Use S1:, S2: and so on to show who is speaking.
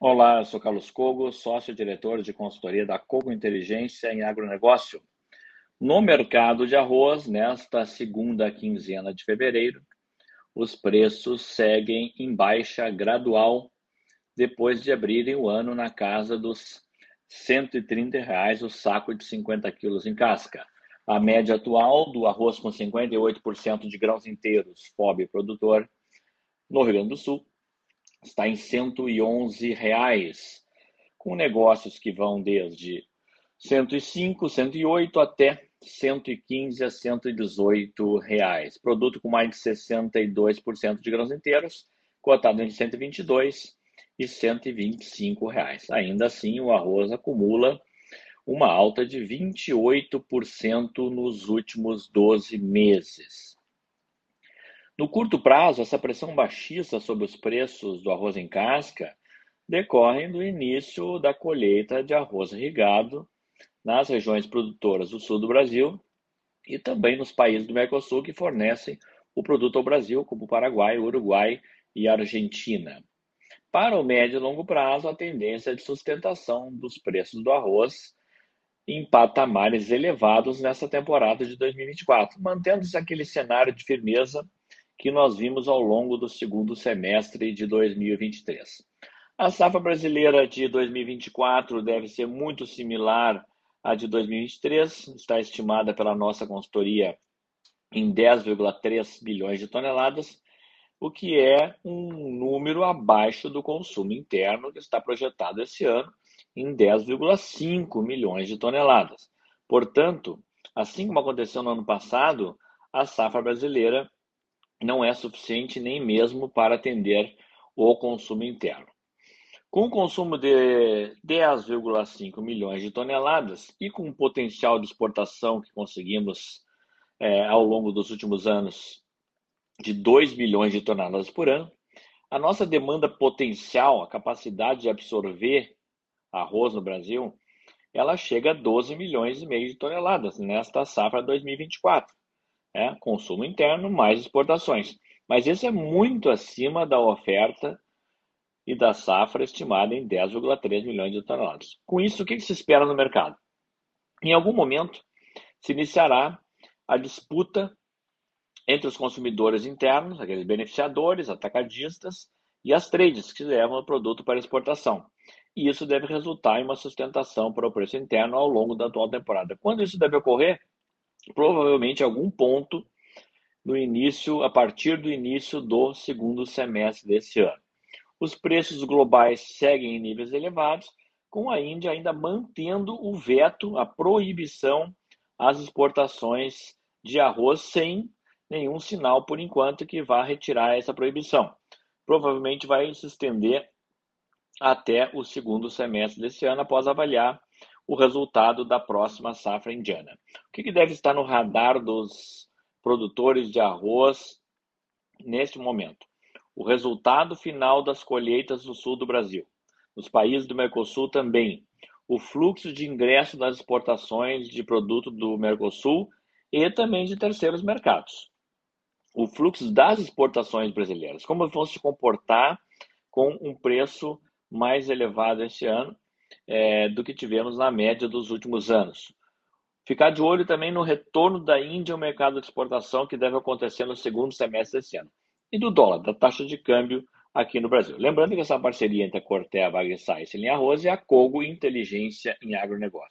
S1: Olá, eu sou Carlos Cogo, sócio-diretor de consultoria da Cogo Inteligência em Agronegócio. No mercado de arroz, nesta segunda quinzena de fevereiro, os preços seguem em baixa gradual depois de abrirem o ano na casa dos 130 reais o saco de 50 quilos em casca. A média atual do arroz com 58% de grãos inteiros, FOB produtor, no Rio Grande do Sul, está em 111 reais, com negócios que vão desde 105, 108 até 115 a 118 reais. Produto com mais de 62% de grãos inteiros, cotado em 122 e 125 reais. Ainda assim, o arroz acumula uma alta de 28% nos últimos 12 meses. No curto prazo, essa pressão baixista sobre os preços do arroz em casca decorre do início da colheita de arroz irrigado nas regiões produtoras do sul do Brasil e também nos países do Mercosul que fornecem o produto ao Brasil, como Paraguai, Uruguai e Argentina. Para o médio e longo prazo, a tendência é de sustentação dos preços do arroz em patamares elevados nessa temporada de 2024, mantendo-se aquele cenário de firmeza que nós vimos ao longo do segundo semestre de 2023. A safra brasileira de 2024 deve ser muito similar à de 2023, está estimada pela nossa consultoria em 10,3 bilhões de toneladas, o que é um número abaixo do consumo interno que está projetado esse ano em 10,5 milhões de toneladas. Portanto, assim como aconteceu no ano passado, a safra brasileira não é suficiente nem mesmo para atender o consumo interno. Com um consumo de 10,5 milhões de toneladas e com o potencial de exportação que conseguimos é, ao longo dos últimos anos de 2 milhões de toneladas por ano, a nossa demanda potencial, a capacidade de absorver arroz no Brasil, ela chega a 12 milhões e meio de toneladas nesta safra 2024 é, consumo interno mais exportações. Mas isso é muito acima da oferta e da safra estimada em 10,3 milhões de toneladas. Com isso, o que se espera no mercado? Em algum momento se iniciará a disputa entre os consumidores internos, aqueles beneficiadores, atacadistas, e as trades que levam o produto para exportação. E isso deve resultar em uma sustentação para o preço interno ao longo da atual temporada. Quando isso deve ocorrer? Provavelmente algum ponto no início, a partir do início do segundo semestre desse ano. Os preços globais seguem em níveis elevados, com a Índia ainda mantendo o veto, a proibição às exportações de arroz sem nenhum sinal por enquanto que vá retirar essa proibição. Provavelmente vai se estender até o segundo semestre desse ano após avaliar o resultado da próxima safra indiana. O que, que deve estar no radar dos produtores de arroz neste momento? O resultado final das colheitas no sul do Brasil. Nos países do Mercosul também. O fluxo de ingresso das exportações de produto do Mercosul e também de terceiros mercados. O fluxo das exportações brasileiras. Como vão se comportar com um preço mais elevado este ano é, do que tivemos na média dos últimos anos. Ficar de olho também no retorno da Índia ao mercado de exportação, que deve acontecer no segundo semestre desse ano. E do dólar, da taxa de câmbio aqui no Brasil. Lembrando que essa parceria entre a Corteva, a AgriScience em Arroz e a Cogo Inteligência em Agronegócio.